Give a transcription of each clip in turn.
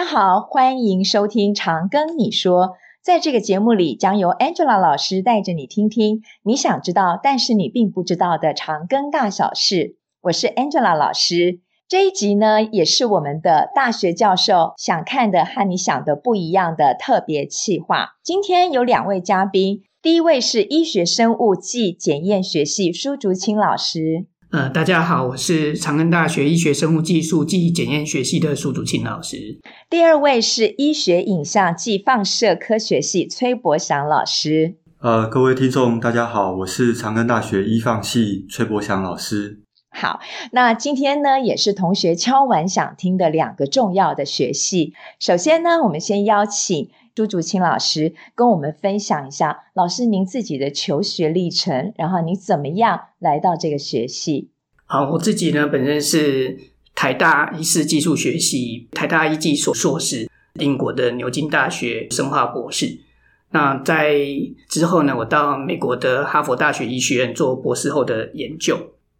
大家好，欢迎收听《长庚你说》。在这个节目里，将由 Angela 老师带着你听听你想知道，但是你并不知道的长庚大小事。我是 Angela 老师。这一集呢，也是我们的大学教授想看的和你想的不一样的特别企划。今天有两位嘉宾，第一位是医学生物暨检验学系苏竹清老师。呃，大家好，我是长庚大学医学生物技术暨检验学系的苏祖清老师。第二位是医学影像暨放射科学系崔博祥老师。呃，各位听众，大家好，我是长庚大学医放系崔博祥老师。好，那今天呢，也是同学敲完想听的两个重要的学系。首先呢，我们先邀请。朱竹清老师跟我们分享一下，老师您自己的求学历程，然后你怎么样来到这个学系？好，我自己呢，本身是台大医事技术学系、台大医技所硕士，英国的牛津大学生化博士。那在之后呢，我到美国的哈佛大学医学院做博士后的研究。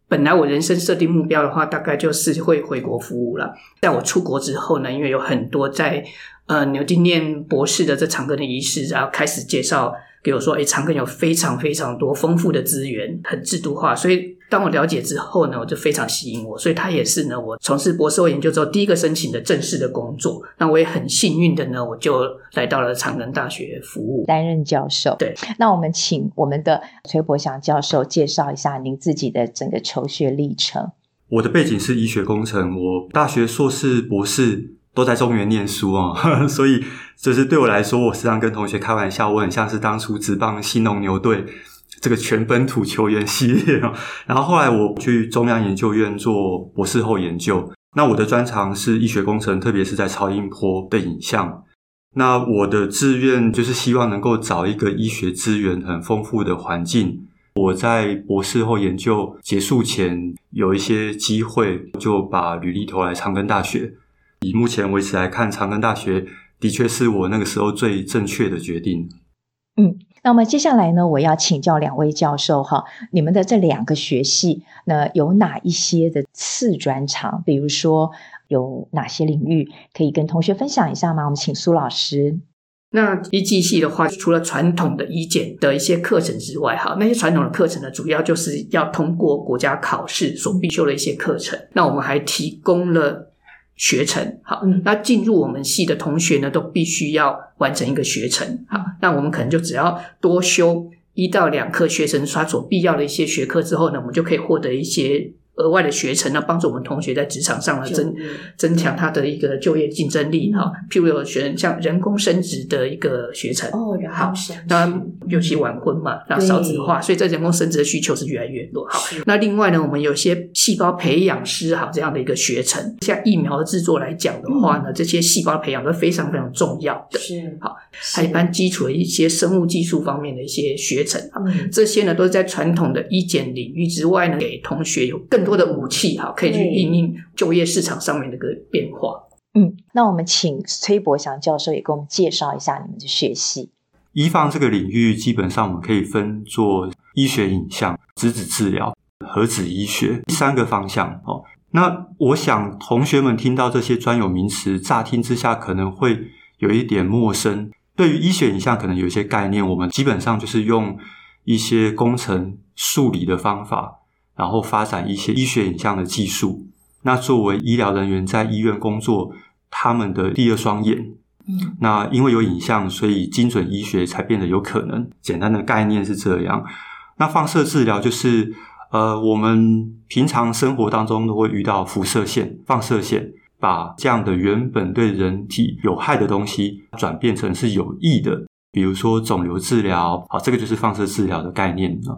本来我人生设定目标的话，大概就是会回国服务了。在我出国之后呢，因为有很多在呃，牛津念博士的这长庚的医师，然后开始介绍给我说，诶，长庚有非常非常多丰富的资源，很制度化。所以当我了解之后呢，我就非常吸引我。所以他也是呢，我从事博士后研究之后第一个申请的正式的工作。那我也很幸运的呢，我就来到了长庚大学服务，担任教授。对，那我们请我们的崔伯祥教授介绍一下您自己的整个求学历程。我的背景是医学工程，我大学硕士、博士。都在中原念书啊，所以就是对我来说，我时常跟同学开玩笑，我很像是当初职棒新农牛队这个全本土球员系列啊。然后后来我去中央研究院做博士后研究，那我的专长是医学工程，特别是在超音波的影像。那我的志愿就是希望能够找一个医学资源很丰富的环境。我在博士后研究结束前有一些机会，就把履历投来长庚大学。以目前为止来看，长庚大学的确是我那个时候最正确的决定。嗯，那么接下来呢，我要请教两位教授哈，你们的这两个学系那，有哪一些的次专长？比如说有哪些领域可以跟同学分享一下吗？我们请苏老师。那医技系的话，除了传统的医检的一些课程之外，哈，那些传统的课程呢，主要就是要通过国家考试所必修的一些课程。那我们还提供了。学程好，那进入我们系的同学呢，都必须要完成一个学程好，那我们可能就只要多修一到两科学程，刷所必要的一些学科之后呢，我们就可以获得一些。额外的学程呢，帮助我们同学在职场上呢增增强他的一个就业竞争力哈。譬如有学像人工生殖的一个学程哦，好，那尤其晚婚嘛，那少子化，所以在人工生殖的需求是越来越多。好，那另外呢，我们有些细胞培养师哈这样的一个学程，像疫苗的制作来讲的话呢，这些细胞培养都非常非常重要的。是好，还一般基础的一些生物技术方面的一些学程啊，这些呢都是在传统的医检领域之外呢，给同学有更多。多的武器哈，可以去应应就业市场上面的一个变化。嗯，那我们请崔伯祥教授也给我们介绍一下你们的学系。医方这个领域，基本上我们可以分做医学影像、质子治疗、核子医学三个方向。哦，那我想同学们听到这些专有名词，乍听之下可能会有一点陌生。对于医学影像，可能有一些概念，我们基本上就是用一些工程数理的方法。然后发展一些医学影像的技术。那作为医疗人员在医院工作，他们的第二双眼。嗯，那因为有影像，所以精准医学才变得有可能。简单的概念是这样。那放射治疗就是，呃，我们平常生活当中都会遇到辐射线、放射线，把这样的原本对人体有害的东西转变成是有益的。比如说肿瘤治疗，好，这个就是放射治疗的概念啊。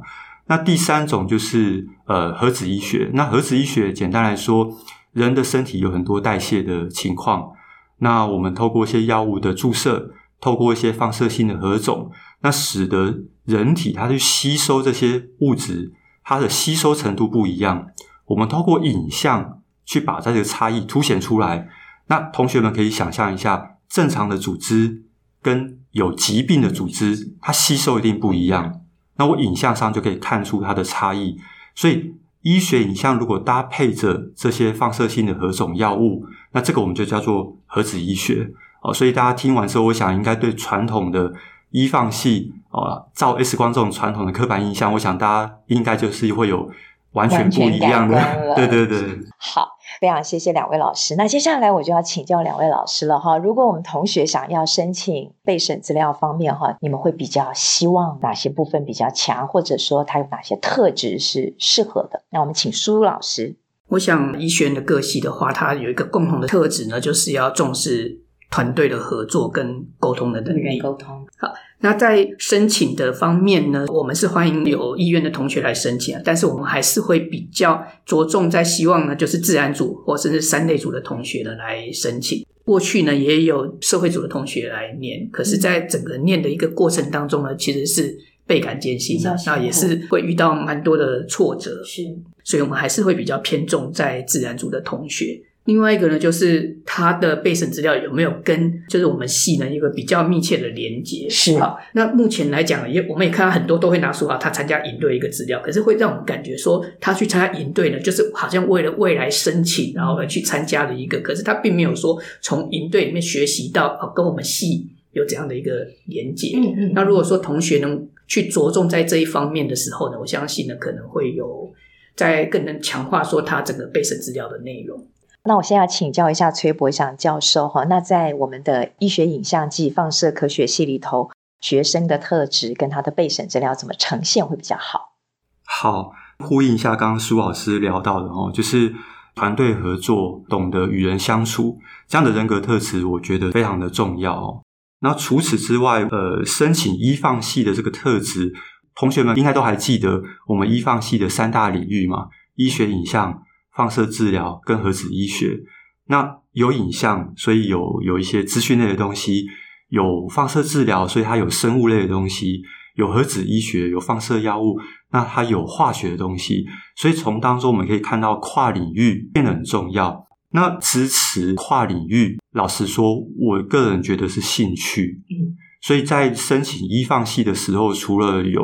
那第三种就是呃核子医学。那核子医学简单来说，人的身体有很多代谢的情况。那我们透过一些药物的注射，透过一些放射性的核种，那使得人体它去吸收这些物质，它的吸收程度不一样。我们透过影像去把这个差异凸显出来。那同学们可以想象一下，正常的组织跟有疾病的组织，它吸收一定不一样。那我影像上就可以看出它的差异，所以医学影像如果搭配着这些放射性的何种药物，那这个我们就叫做核子医学哦。所以大家听完之后，我想应该对传统的医放系啊，照 X 光这种传统的刻板印象，我想大家应该就是会有完全不一样的。对对对。好。非常谢谢两位老师。那接下来我就要请教两位老师了哈。如果我们同学想要申请备审资料方面哈，你们会比较希望哪些部分比较强，或者说他有哪些特质是适合的？那我们请苏老师。我想医学院的各系的话，它有一个共同的特质呢，就是要重视团队的合作跟沟通的能力。沟通好。那在申请的方面呢，我们是欢迎有意愿的同学来申请，但是我们还是会比较着重在希望呢，就是自然组或甚至三类组的同学呢来申请。过去呢也有社会组的同学来念，可是，在整个念的一个过程当中呢，其实是倍感艰辛的，那也是会遇到蛮多的挫折，是，所以我们还是会比较偏重在自然组的同学。另外一个呢，就是他的备审资料有没有跟就是我们系呢一个比较密切的连接？是好，那目前来讲，也我们也看到很多都会拿出啊，他参加营队一个资料，可是会让我们感觉说，他去参加营队呢，就是好像为了未来申请，然后而去参加的一个，可是他并没有说从营队里面学习到啊，跟我们系有怎样的一个连接。嗯嗯。那如果说同学能去着重在这一方面的时候呢，我相信呢可能会有在更能强化说他整个备审资料的内容。那我现在要请教一下崔伯祥教授哈，那在我们的医学影像暨放射科学系里头，学生的特质跟他的备审资料怎么呈现会比较好？好，呼应一下刚刚苏老师聊到的哦，就是团队合作、懂得与人相处这样的人格特质，我觉得非常的重要。那除此之外，呃，申请医放系的这个特质，同学们应该都还记得我们医放系的三大领域嘛？医学影像。放射治疗跟核子医学，那有影像，所以有有一些资讯类的东西；有放射治疗，所以它有生物类的东西；有核子医学，有放射药物，那它有化学的东西。所以从当中我们可以看到跨领域变得很重要。那支持跨领域，老实说，我个人觉得是兴趣。嗯，所以在申请医放系的时候，除了有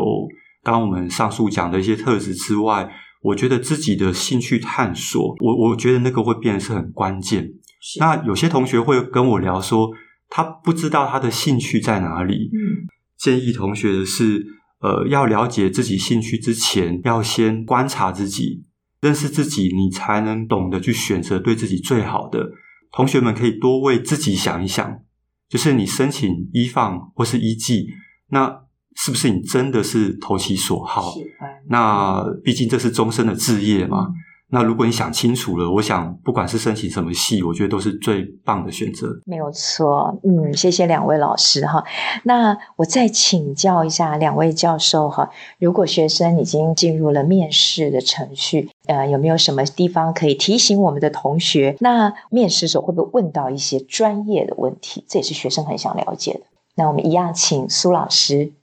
刚刚我们上述讲的一些特质之外，我觉得自己的兴趣探索，我我觉得那个会变得是很关键。那有些同学会跟我聊说，他不知道他的兴趣在哪里。嗯，建议同学的是，呃，要了解自己兴趣之前，要先观察自己，认识自己，你才能懂得去选择对自己最好的。同学们可以多为自己想一想，就是你申请一放或是一技，那。是不是你真的是投其所好？是那毕竟这是终身的志业嘛。那如果你想清楚了，我想不管是申请什么系，我觉得都是最棒的选择。没有错，嗯，谢谢两位老师哈。那我再请教一下两位教授哈，如果学生已经进入了面试的程序，呃，有没有什么地方可以提醒我们的同学？那面试时候会不会问到一些专业的问题？这也是学生很想了解的。那我们一样请苏老师。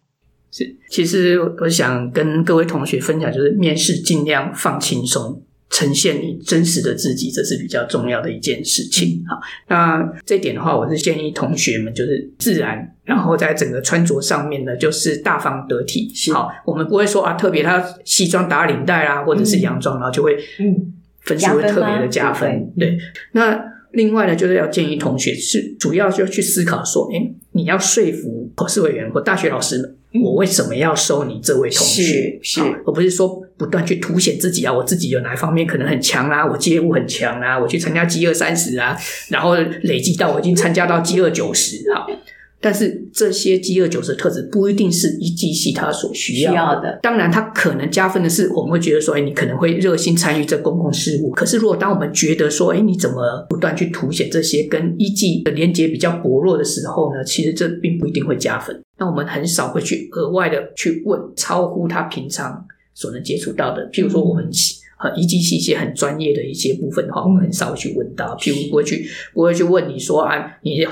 是，其实我想跟各位同学分享，就是面试尽量放轻松，呈现你真实的自己，这是比较重要的一件事情。好，那这一点的话，我是建议同学们就是自然，然后在整个穿着上面呢，就是大方得体。好，我们不会说啊，特别他西装打领带啦，或者是洋装，然后就会嗯，分数会特别的加分。对，那另外呢，就是要建议同学是主要就去思考说，哎，你要说服考试委员或大学老师们。我为什么要收你这位同学？是，是而不是说不断去凸显自己啊，我自己有哪一方面可能很强啊，我业务很强啊，我去参加饥饿三十啊，然后累积到我已经参加到饥饿九十哈。但是这些饥饿九十的特质不一定是医技系它所需要的。当然，它可能加分的是，我们会觉得说，哎，你可能会热心参与这公共事务。可是，如果当我们觉得说，哎，你怎么不断去凸显这些跟医技的连接比较薄弱的时候呢？其实这并不一定会加分。那我们很少会去额外的去问超乎他平常所能接触到的。譬如说，我们呃医技系一些很专业的一些部分的话，我们很少会去问到。譬如不会去不会去问你说啊，你。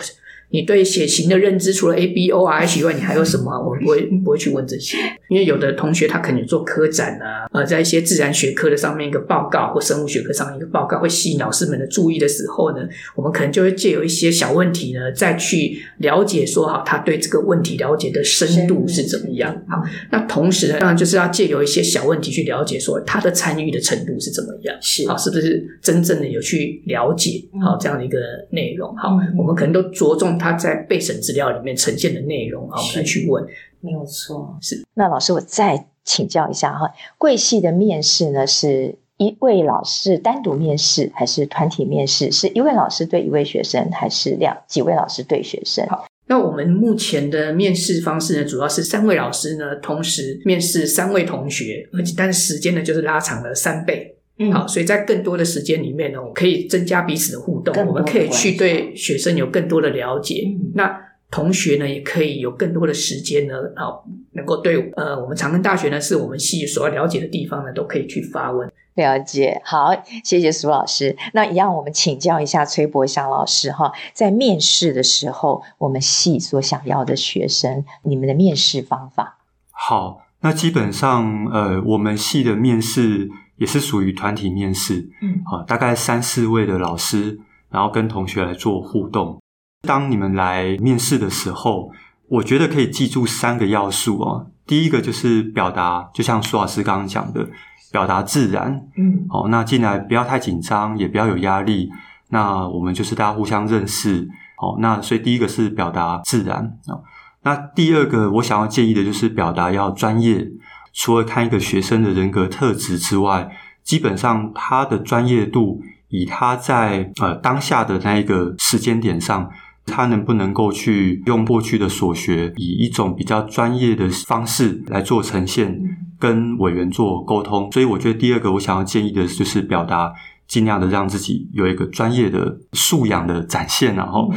你对血型的认知除了 A B O R H 以外，你还有什么？我们不会不会去问这些，因为有的同学他可能做科展啊，呃，在一些自然学科的上面一个报告，或生物学科上面一个报告，会吸引老师们的注意的时候呢，我们可能就会借由一些小问题呢，再去了解说好他对这个问题了解的深度是怎么样。好，那同时呢，当然就是要借由一些小问题去了解说他的参与的程度是怎么样，是好，是不是真正的有去了解好这样的一个内容？好，我们可能都着重。他在备审资料里面呈现的内容，啊，我们来去问，没有错。是那老师，我再请教一下哈，贵系的面试呢，是一位老师单独面试，还是团体面试？是一位老师对一位学生，还是两几位老师对学生？好，那我们目前的面试方式呢，主要是三位老师呢同时面试三位同学，而且但是时间呢就是拉长了三倍。嗯，好，所以在更多的时间里面呢，我可以增加彼此的互动，我们可以去对学生有更多的了解。嗯、那同学呢，也可以有更多的时间呢，好，能够对呃，我们长庚大学呢，是我们系所要了解的地方呢，都可以去发问。了解，好，谢谢苏老师。那一样，我们请教一下崔博祥老师哈，在面试的时候，我们系所想要的学生，你们的面试方法？好，那基本上呃，我们系的面试。也是属于团体面试，嗯，好，大概三四位的老师，然后跟同学来做互动。当你们来面试的时候，我觉得可以记住三个要素哦。第一个就是表达，就像苏老师刚刚讲的，表达自然，嗯，好，那进来不要太紧张，也不要有压力。那我们就是大家互相认识，好，那所以第一个是表达自然啊。那第二个我想要建议的就是表达要专业。除了看一个学生的人格特质之外，基本上他的专业度，以他在呃当下的那一个时间点上，他能不能够去用过去的所学，以一种比较专业的方式来做呈现，跟委员做沟通。所以我觉得第二个我想要建议的就是表达，尽量的让自己有一个专业的素养的展现。然后，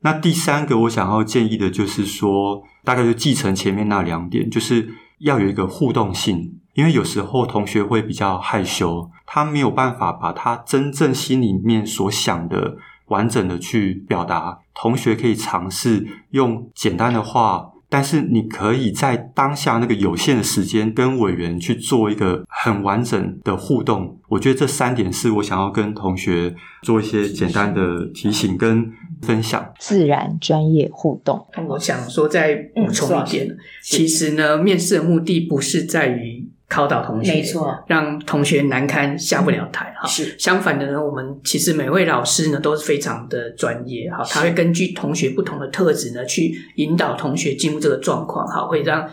那第三个我想要建议的就是说，大概就继承前面那两点，就是。要有一个互动性，因为有时候同学会比较害羞，他没有办法把他真正心里面所想的完整的去表达。同学可以尝试用简单的话。但是你可以在当下那个有限的时间，跟委员去做一个很完整的互动。我觉得这三点是我想要跟同学做一些简单的提醒跟分享。自然、专业、互动。我想说再补充一点，其实呢，面试的目的不是在于。考倒同学，没错，让同学难堪下不了台哈。是相反的呢，我们其实每位老师呢都是非常的专业哈，他会根据同学不同的特质呢去引导同学进入这个状况哈，会让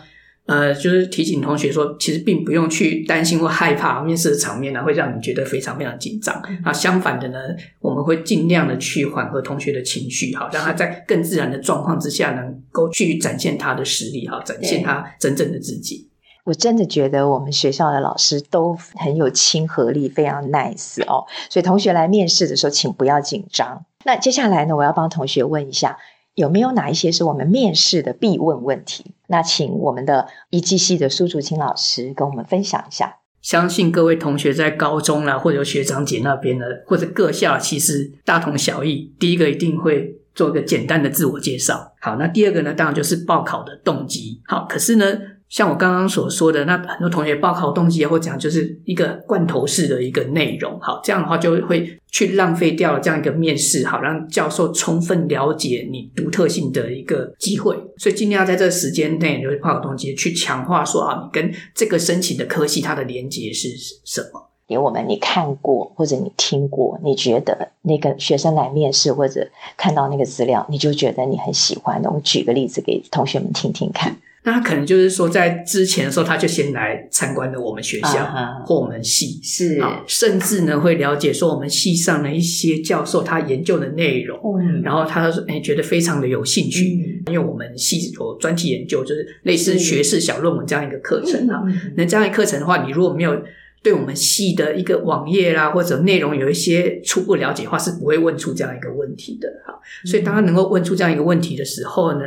呃就是提醒同学说，其实并不用去担心或害怕面试的场面呢会让你觉得非常非常紧张。那相反的呢，我们会尽量的去缓和同学的情绪哈，让他在更自然的状况之下能够去展现他的实力哈，展现他真正的自己。我真的觉得我们学校的老师都很有亲和力，非常 nice 哦。所以同学来面试的时候，请不要紧张。那接下来呢，我要帮同学问一下，有没有哪一些是我们面试的必问问题？那请我们的一技系的苏竹青老师跟我们分享一下。相信各位同学在高中啦，或者学长姐那边呢，或者各校，其实大同小异。第一个一定会做一个简单的自我介绍。好，那第二个呢，当然就是报考的动机。好，可是呢，像我刚刚所说的，那很多同学报考动机或讲就是一个罐头式的一个内容，好，这样的话就会去浪费掉了这样一个面试，好，让教授充分了解你独特性的一个机会，所以尽量在这个时间内，就是报考动机去强化说啊，你跟这个申请的科系它的连接是什么？给我们你看过或者你听过，你觉得那个学生来面试或者看到那个资料，你就觉得你很喜欢的，我举个例子给同学们听听看。那他可能就是说，在之前的时候，他就先来参观了我们学校、uh. 或我们系，是。啊，甚至呢会了解说我们系上的一些教授他研究的内容，嗯，然后他说，哎，觉得非常的有兴趣，嗯、因为我们系有专题研究，就是类似学士小论文这样一个课程啊。嗯、那这样一课程的话，你如果没有对我们系的一个网页啦或者内容有一些初步了解的话，是不会问出这样一个问题的哈。所以当他能够问出这样一个问题的时候呢，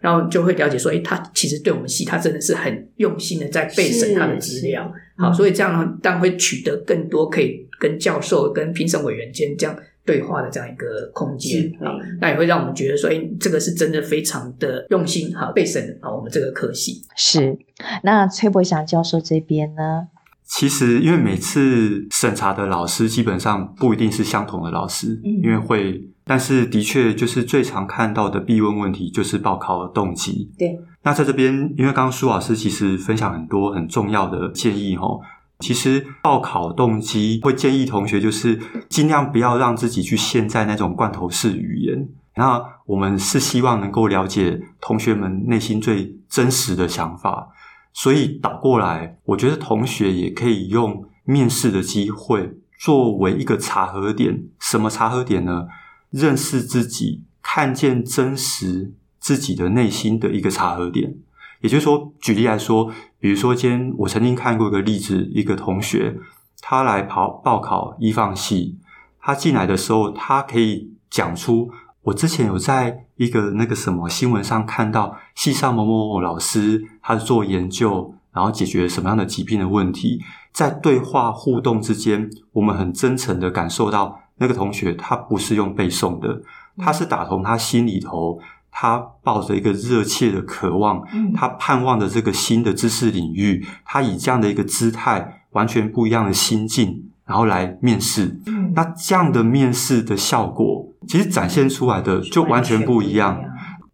然后就会了解说，诶，他其实对我们系，他真的是很用心的在备审他的资料。好，嗯、所以这样呢，当然会取得更多可以跟教授、跟评审委员间这样对话的这样一个空间啊，那也会让我们觉得说，哎，这个是真的非常的用心哈，备审啊，我们这个科系是。那崔伯祥教授这边呢？其实，因为每次审查的老师基本上不一定是相同的老师，嗯、因为会，但是的确就是最常看到的必问问题就是报考的动机。对，那在这边，因为刚刚苏老师其实分享很多很重要的建议哦。其实报考动机会建议同学就是尽量不要让自己去陷在那种罐头式语言。那我们是希望能够了解同学们内心最真实的想法。所以倒过来，我觉得同学也可以用面试的机会作为一个查核点。什么查核点呢？认识自己，看见真实自己的内心的一个查核点。也就是说，举例来说，比如说，今天我曾经看过一个例子，一个同学他来跑报考医放系，他进来的时候，他可以讲出。我之前有在一个那个什么新闻上看到，系上某某某老师，他是做研究，然后解决什么样的疾病的问题，在对话互动之间，我们很真诚的感受到那个同学他不是用背诵的，他是打从他心里头，他抱着一个热切的渴望，他盼望着这个新的知识领域，他以这样的一个姿态，完全不一样的心境，然后来面试，那这样的面试的效果。其实展现出来的就完全不一样。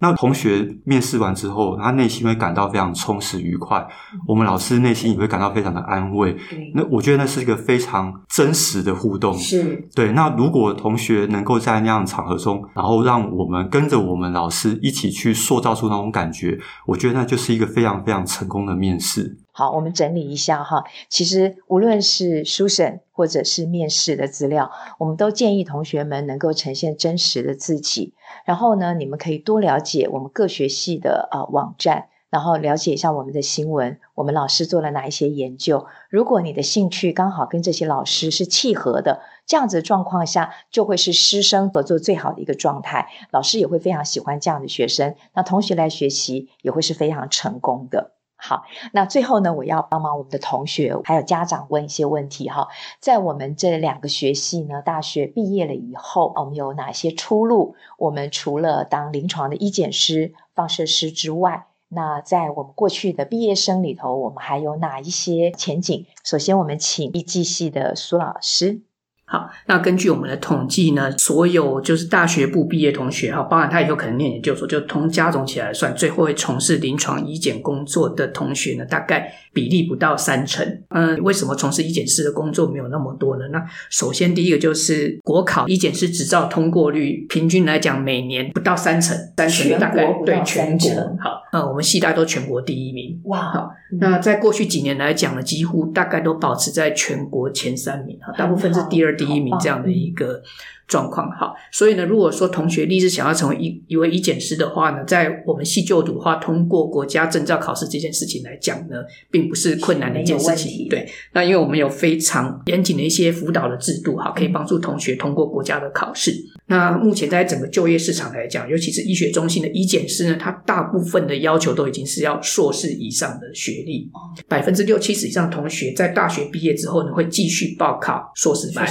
那同学面试完之后，他内心会感到非常充实愉快。我们老师内心也会感到非常的安慰。那我觉得那是一个非常真实的互动。是对。那如果同学能够在那样的场合中，然后让我们跟着我们老师一起去塑造出那种感觉，我觉得那就是一个非常非常成功的面试。好，我们整理一下哈。其实无论是书审或者是面试的资料，我们都建议同学们能够呈现真实的自己。然后呢，你们可以多了解我们各学系的呃网站，然后了解一下我们的新闻，我们老师做了哪一些研究。如果你的兴趣刚好跟这些老师是契合的，这样子的状况下，就会是师生合作最好的一个状态。老师也会非常喜欢这样的学生，那同学来学习也会是非常成功的。好，那最后呢，我要帮忙我们的同学还有家长问一些问题哈。在我们这两个学系呢，大学毕业了以后，我们有哪些出路？我们除了当临床的医检师、放射师之外，那在我们过去的毕业生里头，我们还有哪一些前景？首先，我们请医技系的苏老师。好，那根据我们的统计呢，所有就是大学部毕业同学哈，包含他以后可能念研究所，就同加总起来算，最后会从事临床医检工作的同学呢，大概比例不到三成。嗯，为什么从事医检师的工作没有那么多呢？那首先第一个就是国考医检师执照通过率，平均来讲每年不到三成，三成大概对全国。好，那我们系大都全国第一名。哇，好，那在过去几年来讲呢，几乎大概都保持在全国前三名哈，大部分是第二。第一名这样的一个状况，好，所以呢，如果说同学立志想要成为一一位医检师的话呢，在我们系就读的话，通过国家证照考试这件事情来讲呢，并不是困难的一件事情。对，那因为我们有非常严谨的一些辅导的制度，哈，可以帮助同学通过国家的考试。那目前在整个就业市场来讲，尤其是医学中心的医检师呢，他大部分的要求都已经是要硕士以上的学历，百分之六七十以上同学在大学毕业之后呢，会继续报考硕士班。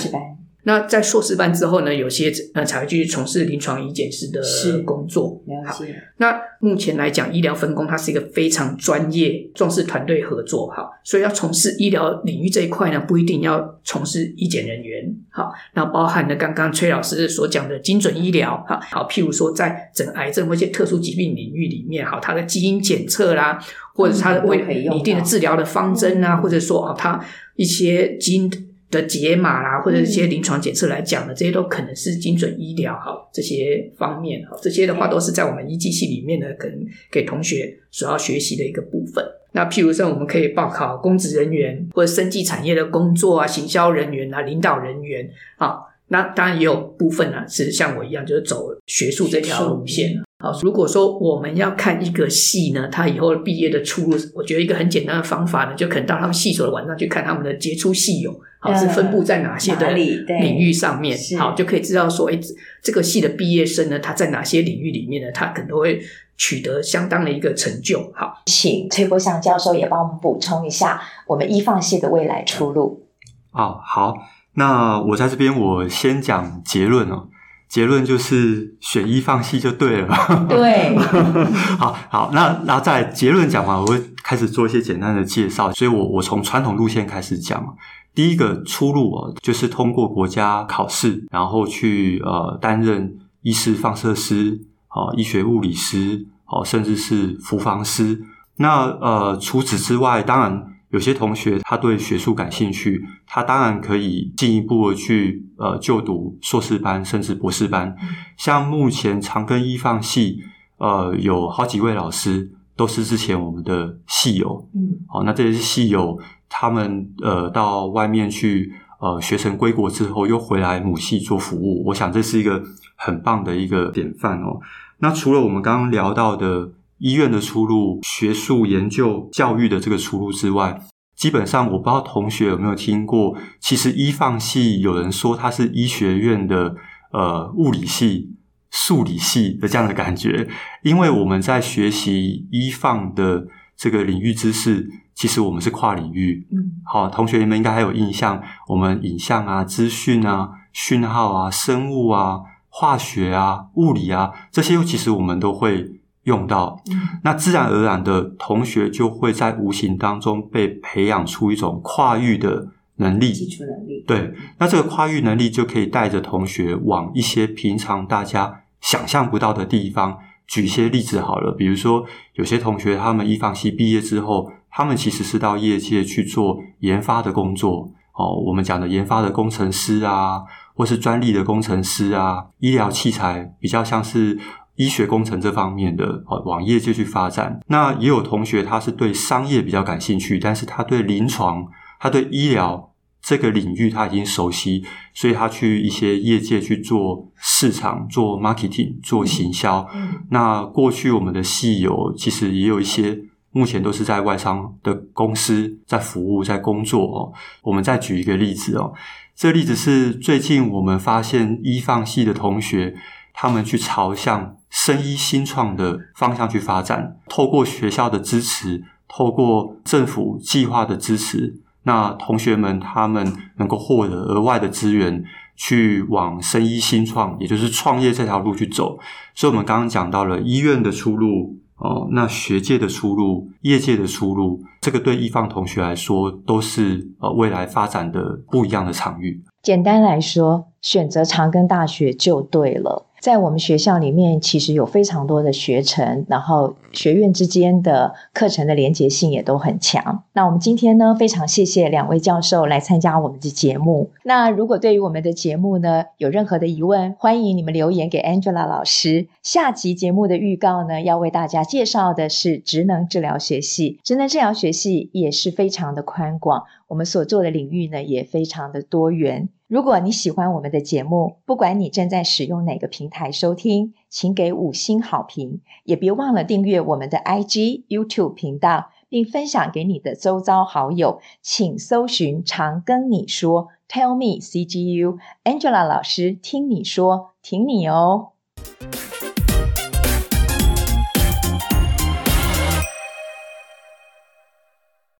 那在硕士班之后呢，有些呃才会继续从事临床医检师的工作。好，那目前来讲，医疗分工它是一个非常专业、重视团队合作。好，所以要从事医疗领域这一块呢，不一定要从事医检人员。好，那包含了刚刚崔老师所讲的精准医疗。好，好，譬如说在整癌症或一些特殊疾病领域里面，好，它的基因检测啦，或者是它的为拟定的治疗的方针啊，或者说啊，它一些基因。的解码啦，或者一些临床检测来讲呢，这些都可能是精准医疗哈，这些方面哈，这些的话都是在我们医技系里面呢，可能给同学所要学习的一个部分。那譬如说，我们可以报考公职人员或者生技产业的工作啊，行销人员啊，领导人员啊，那当然也有部分呢是像我一样，就是走学术这条路线。好，如果说我们要看一个系呢，他以后毕业的出路，我觉得一个很简单的方法呢，就可能到他们系所的网站去看他们的杰出系友，好是分布在哪些的领域上面，好就可以知道说，哎，这个系的毕业生呢，他在哪些领域里面呢，他可能都会取得相当的一个成就。好，请崔国祥教授也帮我们补充一下我们医放系的未来出路。哦，好。那我在这边，我先讲结论哦。结论就是选医放弃就对了。对，好好，那然后再结论讲完，我会开始做一些简单的介绍。所以我我从传统路线开始讲。第一个出路哦，就是通过国家考试，然后去呃担任医师放射师、哦医学物理师、哦甚至是辅防师。那呃除此之外，当然。有些同学他对学术感兴趣，他当然可以进一步的去呃就读硕士班甚至博士班。像目前长庚医放系呃有好几位老师都是之前我们的系友，嗯，好，那这些系友他们呃到外面去呃学成归国之后又回来母系做服务，我想这是一个很棒的一个典范哦。那除了我们刚刚聊到的。医院的出路、学术研究、教育的这个出路之外，基本上我不知道同学有没有听过，其实医放系有人说它是医学院的呃物理系、数理系的这样的感觉，因为我们在学习医放的这个领域知识，其实我们是跨领域。嗯，好，同学你们应该还有印象，我们影像啊、资讯啊、讯号啊、生物啊、化学啊、物理啊这些，其实我们都会。用到，那自然而然的同学就会在无形当中被培养出一种跨域的能力，基础能力。对，那这个跨域能力就可以带着同学往一些平常大家想象不到的地方。举一些例子好了，比如说有些同学他们一放系毕业之后，他们其实是到业界去做研发的工作。哦，我们讲的研发的工程师啊，或是专利的工程师啊，医疗器材比较像是。医学工程这方面的，往业界去发展。那也有同学他是对商业比较感兴趣，但是他对临床、他对医疗这个领域他已经熟悉，所以他去一些业界去做市场、做 marketing、做行销。嗯。那过去我们的系友其实也有一些，目前都是在外商的公司在服务、在工作哦。我们再举一个例子哦，这个例子是最近我们发现医放系的同学。他们去朝向生医新创的方向去发展，透过学校的支持，透过政府计划的支持，那同学们他们能够获得额外的资源，去往生医新创，也就是创业这条路去走。所以，我们刚刚讲到了医院的出路哦，那学界的出路、业界的出路，这个对医放同学来说都是呃未来发展的不一样的场域。简单来说，选择长庚大学就对了。在我们学校里面，其实有非常多的学程，然后学院之间的课程的连结性也都很强。那我们今天呢，非常谢谢两位教授来参加我们的节目。那如果对于我们的节目呢，有任何的疑问，欢迎你们留言给 Angela 老师。下集节目的预告呢，要为大家介绍的是职能治疗学系。职能治疗学系也是非常的宽广，我们所做的领域呢，也非常的多元。如果你喜欢我们的节目，不管你正在使用哪个平台收听，请给五星好评，也别忘了订阅我们的 IG、YouTube 频道，并分享给你的周遭好友。请搜寻“常跟你说 ”，Tell me CGU，Angela 老师听你说，挺你哦。